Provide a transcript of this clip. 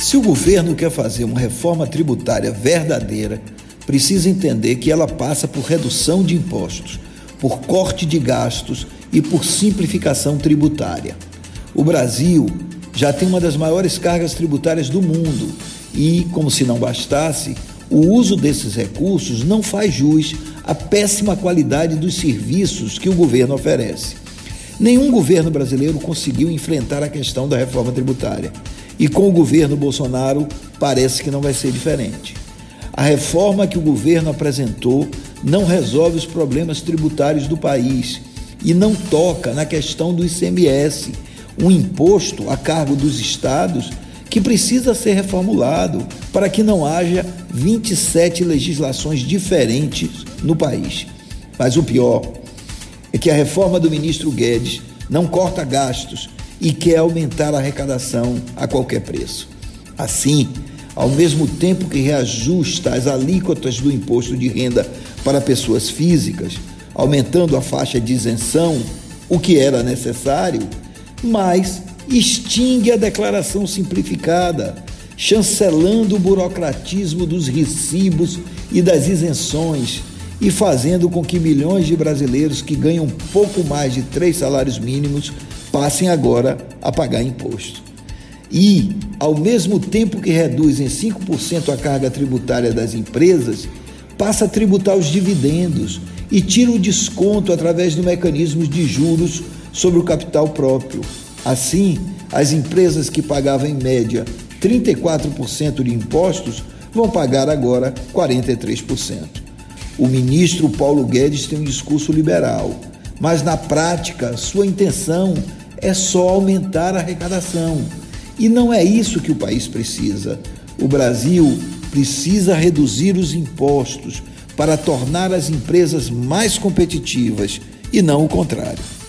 Se o governo quer fazer uma reforma tributária verdadeira, precisa entender que ela passa por redução de impostos, por corte de gastos e por simplificação tributária. O Brasil já tem uma das maiores cargas tributárias do mundo e, como se não bastasse, o uso desses recursos não faz jus à péssima qualidade dos serviços que o governo oferece. Nenhum governo brasileiro conseguiu enfrentar a questão da reforma tributária. E com o governo Bolsonaro parece que não vai ser diferente. A reforma que o governo apresentou não resolve os problemas tributários do país e não toca na questão do ICMS, um imposto a cargo dos estados que precisa ser reformulado para que não haja 27 legislações diferentes no país. Mas o pior é que a reforma do ministro Guedes não corta gastos e quer aumentar a arrecadação a qualquer preço. Assim, ao mesmo tempo que reajusta as alíquotas do imposto de renda para pessoas físicas, aumentando a faixa de isenção, o que era necessário, mas extingue a declaração simplificada, chancelando o burocratismo dos recibos e das isenções e fazendo com que milhões de brasileiros que ganham pouco mais de três salários mínimos passem agora a pagar imposto. E, ao mesmo tempo que reduz em 5% a carga tributária das empresas, passa a tributar os dividendos e tira o desconto através do mecanismo de juros sobre o capital próprio. Assim, as empresas que pagavam em média 34% de impostos vão pagar agora 43%. O ministro Paulo Guedes tem um discurso liberal, mas na prática sua intenção é só aumentar a arrecadação. E não é isso que o país precisa. O Brasil precisa reduzir os impostos para tornar as empresas mais competitivas e não o contrário.